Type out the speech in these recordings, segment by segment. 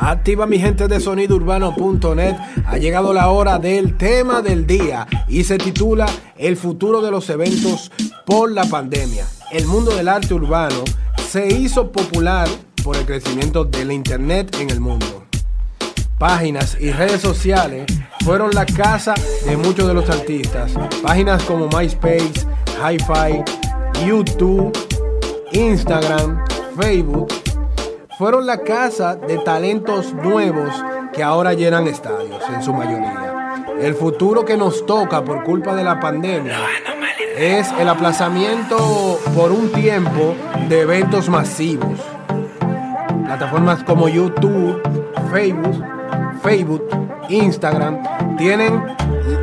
Activa mi gente de sonidourbano.net. Ha llegado la hora del tema del día y se titula El futuro de los eventos por la pandemia. El mundo del arte urbano se hizo popular por el crecimiento de la internet en el mundo. Páginas y redes sociales fueron la casa de muchos de los artistas. Páginas como MySpace, HiFi, YouTube, Instagram, Facebook fueron la casa de talentos nuevos que ahora llenan estadios en su mayoría. El futuro que nos toca por culpa de la pandemia es el aplazamiento por un tiempo de eventos masivos. Plataformas como YouTube, Facebook, Facebook, Instagram tienen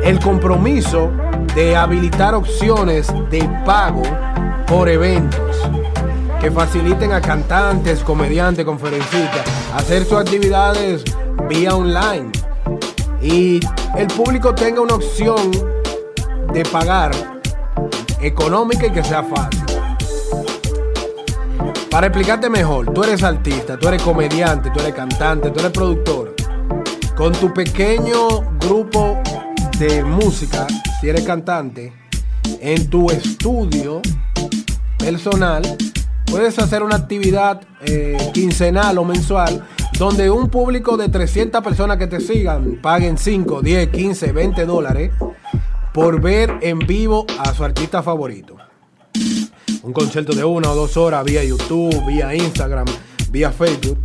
el compromiso de habilitar opciones de pago por eventos que faciliten a cantantes, comediantes, conferencistas hacer sus actividades vía online y el público tenga una opción de pagar económica y que sea fácil. Para explicarte mejor, tú eres artista, tú eres comediante, tú eres cantante, tú eres productor. Con tu pequeño grupo de música, si eres cantante, en tu estudio personal, puedes hacer una actividad eh, quincenal o mensual donde un público de 300 personas que te sigan paguen 5, 10, 15, 20 dólares por ver en vivo a su artista favorito. Un concierto de una o dos horas vía YouTube, vía Instagram, vía Facebook.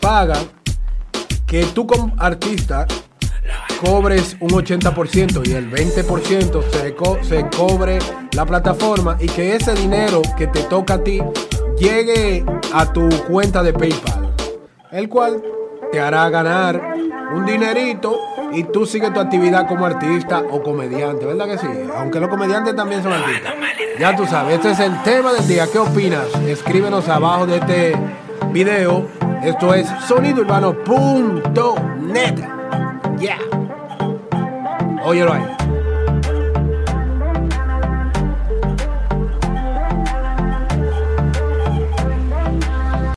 Paga que tú como artista cobres un 80% y el 20% se, se cobre la plataforma y que ese dinero que te toca a ti llegue a tu cuenta de PayPal, el cual te hará ganar un dinerito y tú sigues tu actividad como artista o comediante, ¿verdad que sí? Aunque los comediantes también son artistas. Ya tú sabes, este es el tema del día. ¿Qué opinas? Escríbenos abajo de este video. Esto es sonidourbano.net. Yeah. Oh, all your life.